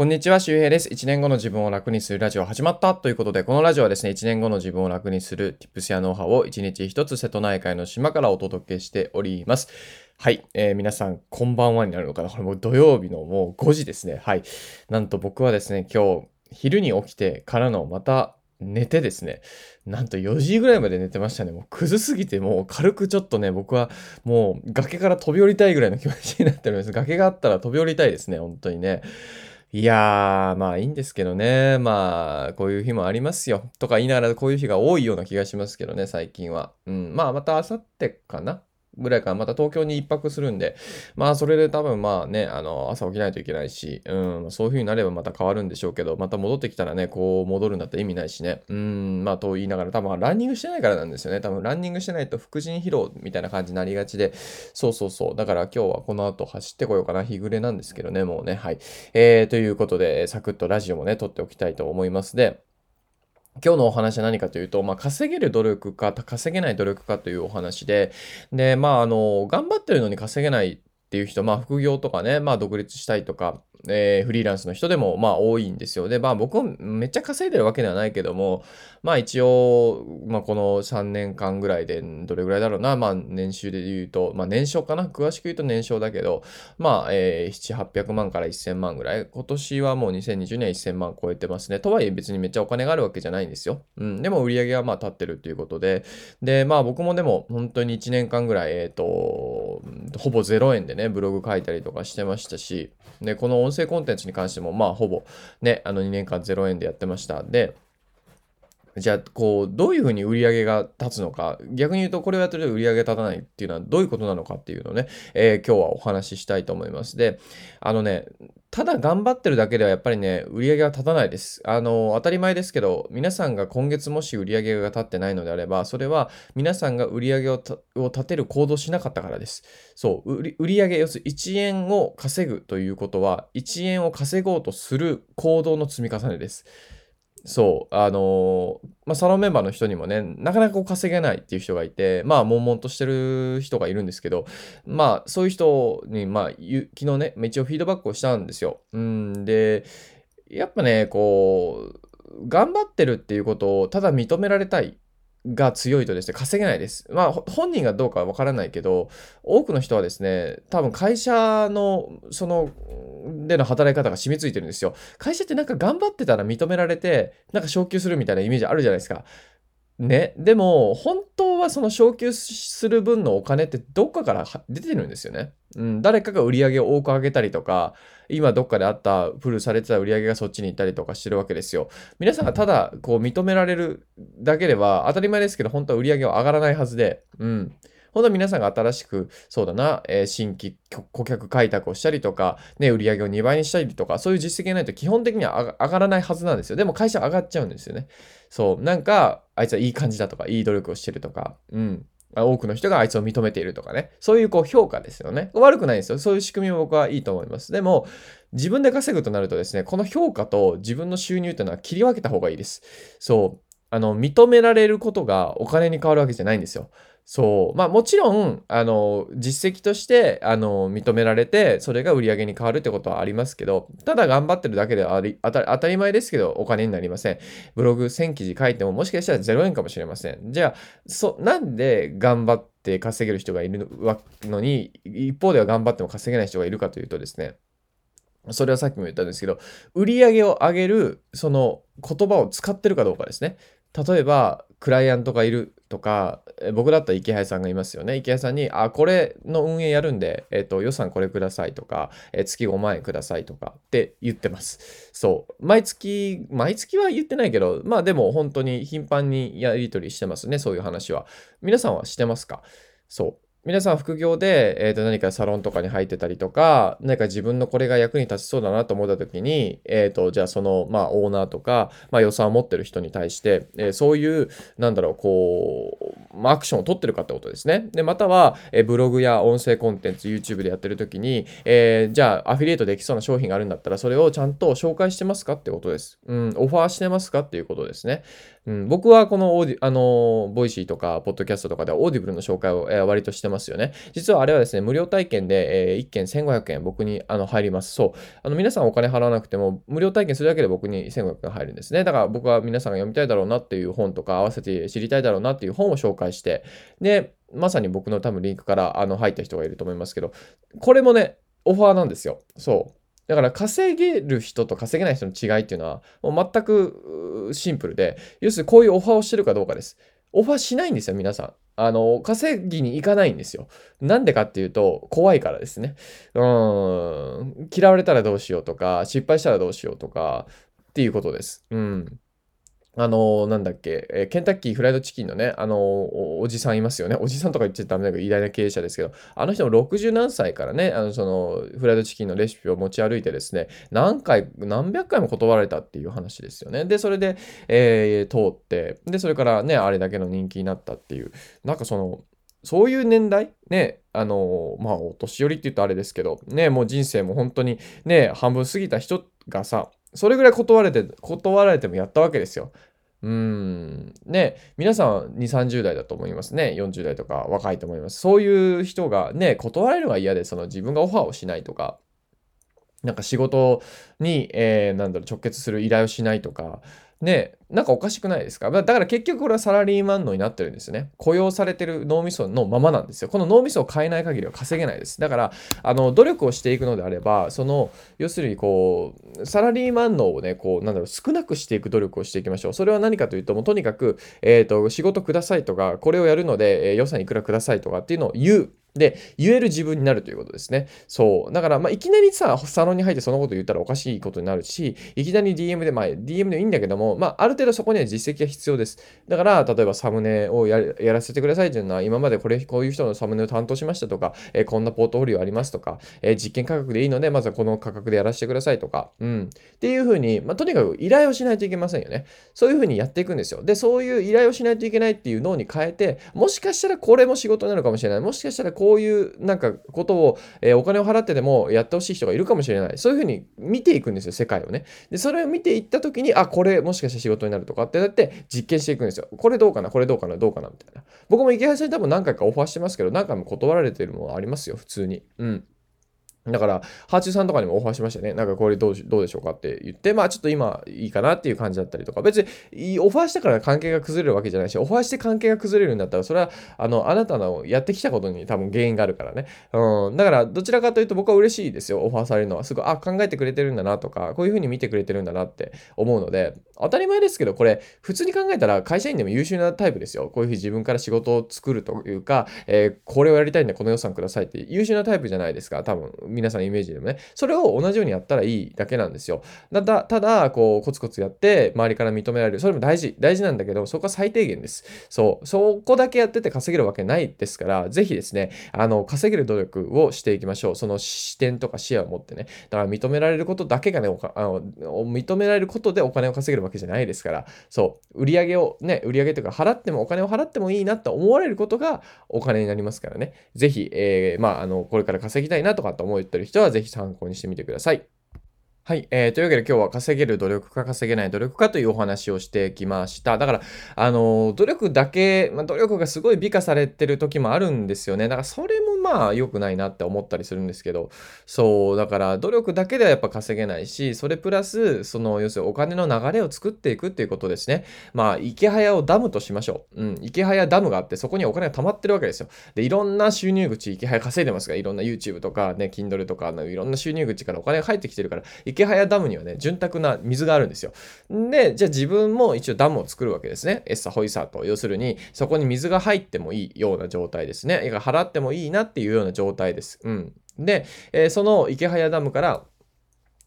こんにちは、周平です。1年後の自分を楽にするラジオ始まったということで、このラジオはですね、1年後の自分を楽にする Tips やノウハウを1日1つ瀬戸内海の島からお届けしております。はい、えー、皆さん、こんばんはになるのかなこれもう土曜日のもう5時ですね。はい。なんと僕はですね、今日、昼に起きてからのまた寝てですね、なんと4時ぐらいまで寝てましたね。もうクズすぎて、もう軽くちょっとね、僕はもう崖から飛び降りたいぐらいの気持ちになっております。崖があったら飛び降りたいですね、本当にね。いやー、まあいいんですけどね。まあ、こういう日もありますよ。とか言いながらこういう日が多いような気がしますけどね、最近は。うん。まあ、また明後日かなぐらいからまた東京に一泊するんで、まあそれで多分まあね、あの、朝起きないといけないし、うん、そういう風になればまた変わるんでしょうけど、また戻ってきたらね、こう戻るんだったら意味ないしね、うん、まあと言いながら多分ランニングしてないからなんですよね。多分ランニングしてないと副腎疲労みたいな感じになりがちで、そうそうそう。だから今日はこの後走ってこようかな。日暮れなんですけどね、もうね、はい。えー、ということで、サクッとラジオもね、撮っておきたいと思いますで、今日のお話は何かというと、まあ、稼げる努力か、稼げない努力かというお話で、で、まあ、あの、頑張ってるのに稼げないっていう人、まあ、副業とかね、まあ、独立したいとか、えー、フリーランスの人でも、まあ、多いんですよ。で、まあ、僕もめっちゃ稼いでるわけではないけども、まあ、一応、まあ、この3年間ぐらいで、どれぐらいだろうな、まあ、年収で言うと、まあ、年商かな？詳しく言うと年商だけど、まあ、えー、7、800万から1000万ぐらい。今年はもう2020年1000万超えてますね。とはいえ別にめっちゃお金があるわけじゃないんですよ。うん。でも売り上げはまあ立ってるっていうことで、で、まあ僕もでも本当に1年間ぐらい、えっ、ー、と、ほぼ0円でね、ブログ書いたりとかしてましたし、で、この音声コンテンツに関しても、まあ、ほぼ、ね、あの2年間0円でやってました。で、じゃあ、こう、どういうふうに売り上げが立つのか、逆に言うと、これをやってると売り上げ立たないっていうのはどういうことなのかっていうのをね、えー、今日はお話ししたいと思います。で、あのね、ただ頑張ってるだけではやっぱりね、売り上げが立たないです。あの、当たり前ですけど、皆さんが今月もし売り上げが立ってないのであれば、それは皆さんが売り上げを立てる行動しなかったからです。そう、売り上げ、要するに1円を稼ぐということは、1円を稼ごうとする行動の積み重ねです。そう、あのー、まあ、サロンメンバーの人にもね、なかなかこう稼げないっていう人がいて、まあ、悶々としてる人がいるんですけど、まあ、そういう人に、まあ、昨日ね、一応フィードバックをしたんですよ。うん、で、やっぱね、こう、頑張ってるっていうことをただ認められたい。が強いとですね、稼げないです。まあ、本人がどうかはわからないけど、多くの人はですね、多分会社の、その、での働き方が染みついてるんですよ。会社ってなんか頑張ってたら認められて、なんか昇給するみたいなイメージあるじゃないですか。ね。でも、本当はその昇給する分のお金ってどっかから出てるんですよね。うん。誰かが売り上げを多く上げたりとか、今どっかであったフルされてた売り上げがそっちに行ったりとかしてるわけですよ。皆さんがただこう認められるだけでは当たり前ですけど、本当は売り上げは上がらないはずで、うん。本当は皆さんが新しく、そうだな、えー、新規顧客開拓をしたりとか、ね、売り上げを2倍にしたりとか、そういう実績がないと基本的には上がらないはずなんですよ。でも会社上がっちゃうんですよね。そう、なんか、あいつはいい感じだとか、いい努力をしてるとか、うん。多くの人があいつを認めているとかね。そういうこう評価ですよね。悪くないんですよ。そういう仕組みも僕はいいと思います。でも、自分で稼ぐとなるとですね、この評価と自分の収入っていうのは切り分けた方がいいです。そう。あの、認められることがお金に変わるわけじゃないんですよ。そう。まあもちろん、あの、実績として、あの、認められて、それが売り上げに変わるってことはありますけど、ただ頑張ってるだけではあり当た当たり前ですけど、お金になりません。ブログ1000記事書いても、もしかしたら0円かもしれません。じゃあ、そ、なんで頑張って稼げる人がいるのに、一方では頑張っても稼げない人がいるかというとですね、それはさっきも言ったんですけど、売り上げを上げる、その言葉を使ってるかどうかですね。例えば、クライアントがいるとか、僕だったら池谷さんがいますよね。池谷さんに、あ、これの運営やるんで、えっ、ー、と、予算これくださいとか、えー、月5万円くださいとかって言ってます。そう。毎月、毎月は言ってないけど、まあでも本当に頻繁にやり取りしてますね。そういう話は。皆さんはしてますか？そう。皆さん副業で、えー、と何かサロンとかに入ってたりとか、何か自分のこれが役に立ちそうだなと思った時に、えっ、ー、と、じゃあその、まあ、オーナーとか、まあ、予算を持ってる人に対して、えー、そういう、なんだろう、こう、まあ、アクションを取ってるかってことですね。で、または、えブログや音声コンテンツ、YouTube でやってる時に、えじゃあアフィリエイトできそうな商品があるんだったら、それをちゃんと紹介してますかってことです。うん、オファーしてますかっていうことですね。うん、僕はこのオーディ、あの、ボイシーとか、ポッドキャストとかではオーディブルの紹介を、えー、割としてますよね。実はあれはですね、無料体験で、えー、1件1500円僕にあの入ります。そう。あの、皆さんお金払わなくても、無料体験するだけで僕に1500円入るんですね。だから僕は皆さんが読みたいだろうなっていう本とか、合わせて知りたいだろうなっていう本を紹介して、で、まさに僕の多分リンクからあの入った人がいると思いますけど、これもね、オファーなんですよ。そう。だから稼げる人と稼げない人の違いっていうのはもう全くシンプルで、要するにこういうオファーをしてるかどうかです。オファーしないんですよ、皆さん。あの、稼ぎに行かないんですよ。なんでかっていうと、怖いからですね。うん、嫌われたらどうしようとか、失敗したらどうしようとか、っていうことです。うん。あの、なんだっけ、え、ケンタッキーフライドチキンのね、あのお、おじさんいますよね。おじさんとか言っちゃダメだけど、偉大な経営者ですけど、あの人も60何歳からね、あの、その、フライドチキンのレシピを持ち歩いてですね、何回、何百回も断られたっていう話ですよね。で、それで、えー、通って、で、それからね、あれだけの人気になったっていう、なんかその、そういう年代？ね、あのまあ、お年寄りって言うとあれですけど、ね、もう人生も本当にね、半分過ぎた人がさ、それぐらい断れて、断られてもやったわけですよ。うーん。ね、皆さん2、30代だと思いますね。40代とか若いと思います。そういう人がね、断られるのが嫌で、その自分がオファーをしないとか、なんか仕事に、えー、なんだろう、直結する依頼をしないとか、ね、なんかおかしくないですか？だから結局これはサラリーマンのになってるんですね。雇用されてる脳みそのままなんですよ。この脳みそを変えない限りは稼げないです。だから、あの、努力をしていくのであれば、その、要するにこう、サラリーマン脳をね、こう、なんだろう、少なくしていく努力をしていきましょう。それは何かというと、もうとにかく、えっ、ー、と、仕事くださいとか、これをやるので、えー、予算いくらくださいとかっていうのを言う。で、言える自分になるということですね。そう。だから、まあ、いきなりさ、サロンに入ってそのこと言ったらおかしいことになるし、いきなり DM で、まあ、DM でいいんだけども、まあ、ある程度そこには実績が必要です。だから、例えばサムネをやらせてくださいというのは、今までこれ、こういう人のサムネを担当しましたとか、えー、こんなポートフォリオありますとか、えー、実験価格でいいので、まずはこの価格でやらせてくださいとか、うん。っていうふうに、まあ、とにかく依頼をしないといけませんよね。そういうふうにやっていくんですよ。で、そういう依頼をしないといけないっていう脳に変えて、もしかしたらこれも仕事になるかもしれない。もしかしたらこういう、なんかことを、えー、お金を払ってでもやってほしい人がいるかもしれない。そういうふうに見ていくんですよ、世界をね。で、それを見ていったときに、あ、これもしかして仕事になるとかってなって実験していくんですよ。これどうかな、これどうかな、どうかな、みたいな。僕も池原さんに多分何回かオファーしてますけど、何回も断られてるものありますよ、普通に。うん。だから、ハーチューさんとかにもオファーしましたね。なんかこれどうどうでしょうかって言って、まあちょっと今いいかなっていう感じだったりとか、別にオファーしたから関係が崩れるわけじゃないし、オファーして関係が崩れるんだったら、それはあのあなたのやってきたことに多分原因があるからね。うん。だからどちらかというと僕は嬉しいですよ。オファーされるのは。すごい、あ、考えてくれてるんだなとか、こういうふうに見てくれてるんだなって思うので、当たり前ですけど、これ普通に考えたら会社員でも優秀なタイプですよ。こういうふうに自分から仕事を作るというか、えー、これをやりたいんでこの予算くださいって優秀なタイプじゃないですか。多分皆さんイメージでもね。それを同じようにやったらいいだけなんですよ。ただ、ただ、こう、コツコツやって、周りから認められる。それも大事。大事なんだけど、そこは最低限です。そう。そこだけやってて稼げるわけないですから、ぜひですね、あの、稼げる努力をしていきましょう。その視点とか視野を持ってね。だから認められることだけがね、あの認められることでお金を稼げるわけじゃないですから、そう。売り上げをね、売り上げというか払ってもお金を払ってもいいなと思われることがお金になりますからね。ぜひ、えー、まあ、あの、これから稼ぎたいなとかと思うってる人は、ぜひ参考にしてみてください。はい、えー。というわけで今日は稼げる努力か稼げない努力かというお話をしてきました。だから、あの、努力だけ、まあ、努力がすごい美化されてる時もあるんですよね。だからそれもまあ良くないなって思ったりするんですけど、そう、だから努力だけではやっぱ稼げないし、それプラス、その、要するにお金の流れを作っていくっていうことですね。まあ、池早をダムとしましょう。うん、池早ダムがあって、そこにお金が溜まってるわけですよ。で、いろんな収入口、池早稼いでますが、いろんな YouTube とかね、Kindle とか、いろんな収入口からお金が入ってきてるから、池早ダムにはね、潤沢な水があるんですよ。で、じゃあ自分も一応ダムを作るわけですね。エッサホイサーと。要するに、そこに水が入ってもいいような状態ですね。払ってもいいなっていうような状態です。うん。で、えー、その池早ダムから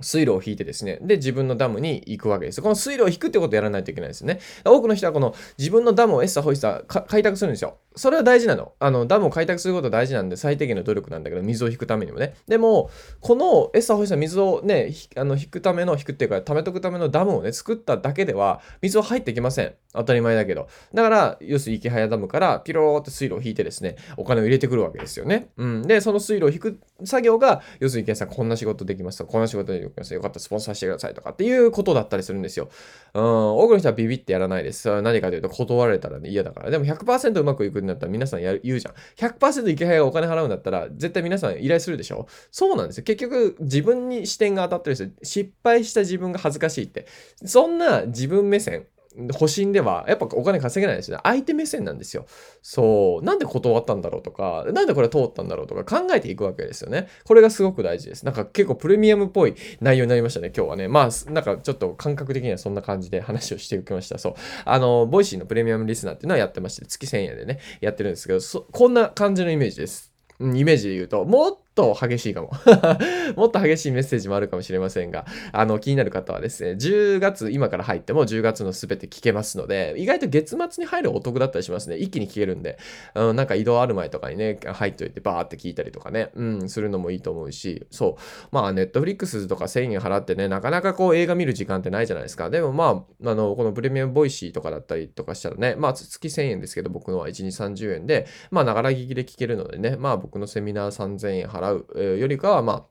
水路を引いてですね、で、自分のダムに行くわけです。この水路を引くってことをやらないといけないですね。多くの人はこの自分のダムをエッサホイッサ開拓するんですよ。それは大事なの。あの、ダムを開拓することは大事なんで、最低限の努力なんだけど、水を引くためにもね。でも、このエッサホイさん水をね、あの、引くための、引くっていうか、溜めとくためのダムをね、作っただけでは、水は入ってきません。当たり前だけど。だから、要するに池早ダムからピローって水路を引いてですね、お金を入れてくるわけですよね。うん。で、その水路を引く作業が、要するに池早さん、こんな仕事できますと、こんな仕事できますよかったらスポンサーしてくださいとかっていうことだったりするんですよ。うん。多くの人はビビってやらないです。何かというと、断られたら、ね、嫌だから。でも100%うまくいくんだったら皆さんやる言うじゃん。100%池早がお金払うんだったら、絶対皆さん依頼するでしょ？そうなんですよ。結局、自分に視点が当たってるんですよ。失敗した自分が恥ずかしいって。そんな自分目線。保身では、やっぱお金稼げないですよね。相手目線なんですよ。そう。なんで断ったんだろうとか、なんでこれ通ったんだろうとか考えていくわけですよね。これがすごく大事です。なんか結構プレミアムっぽい内容になりましたね、今日はね。まあ、なんかちょっと感覚的にはそんな感じで話をしていきました。そう。あの、ボイシーのプレミアムリスナーっていうのはやってまして、月1000円でね、やってるんですけど、こんな感じのイメージです。イメージで言うと、もっと激しいかも もっと激しいメッセージもあるかもしれませんが、あの、気になる方はですね、10月、今から入っても10月のすべて聞けますので、意外と月末に入るお得だったりしますね。一気に聞けるんで、うん、なんか移動ある前とかにね、入っといてバーって聞いたりとかね、うん、するのもいいと思うし、そう。まあ、ネットフリックスとか1000円払ってね、なかなかこう映画見る時間ってないじゃないですか。でもまあ、あの、このプレミアムボイシーとかだったりとかしたらね、まあ、月1000円ですけど、僕のは1日30円で、まあ、ながら聞きで聞けるのでね、まあ、僕のセミナー3000円払うよりかは、まあ、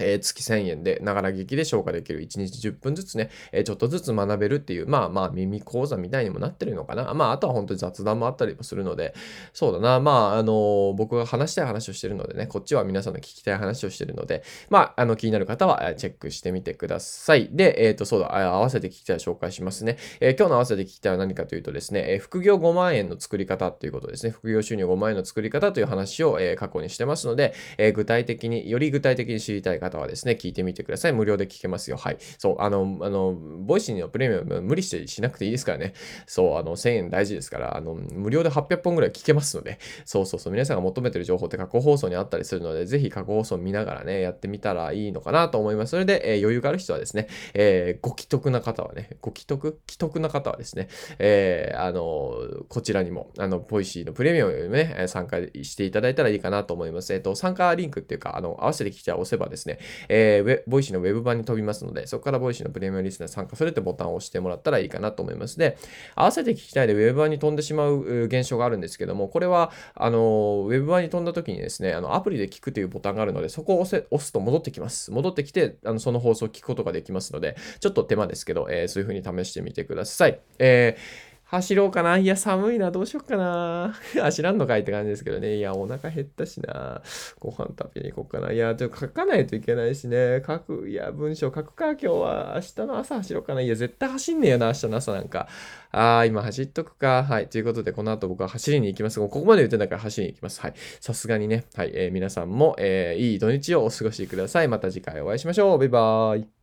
え、月1000円で、ながら聴きで消化できる。1日10分ずつね、え、ちょっとずつ学べるっていう、まあまあ耳講座みたいにもなってるのかな。まああとは本当に雑談もあったりもするので、そうだな。まああの、僕が話したい話をしてるのでね、こっちは皆さんの聞きたい話をしてるので、まああの気になる方はチェックしてみてください。で、えっ、ー、とそうだ、合わせて聞きたい紹介しますね。え今日の合わせて聞きたいは何かというとですね、え副業5万円の作り方っていうことですね。副業収入5万円の作り方という話を、え過去にしてますので、え具体的に、より具体的に知りたい方方はですね、聞いてみてください。無料で聞けますよ。はい。そう、あの、あの、 Voicy のプレミアム無理してしなくていいですからね。そう、あの、1000円大事ですから、あの、無料で800本ぐらい聞けますので、そうそうそう、皆さんが求めてる情報って過去放送にあったりするので、ぜひ過去放送見ながらね、やってみたらいいのかなと思います。それで、えー、余裕がある人はですね、えー、ご奇特な方はね、ご奇特奇特な方はですね、えー、あの、こちらにも、あの、 Voicy のプレミアムにね、参加していただいたらいいかなと思います。えっ、と、参加リンクっていうか、あの、合わせて聞きちゃ押せばですね、えー、 Voicy のウェブ版に飛びますので、そこから Voicy のプレミアムリスナー参加するってボタンを押してもらったらいいかなと思います。で、合わせて聞きたいでウェブ版に飛んでしまう現象があるんですけども、これは、あの、ウェブ版に飛んだ時にですね、あの、アプリで聞くというボタンがあるので、そこを押せ押すと戻ってきます。戻ってきて、あのその放送を聞くことができますので、ちょっと手間ですけど、えー、そういう風に試してみてください。えー走ろうかな。いや、寒いな。どうしよっかな。走らんのかいって感じですけどね。いや、お腹減ったしな。ご飯食べに行こうかな。いや、ちょっと書かないといけないしね。書く、いや、文章書くか。今日は。明日の朝走ろうかな。いや、絶対走んねえよな。明日の朝なんか。あー、今走っとくか。はい。ということで、この後僕は走りに行きます。ここまで言ってんだから走りに行きます。はい。さすがにね。はい。えー、皆さんも、えー、いい土日をお過ごしください。また次回お会いしましょう。バイバーイ。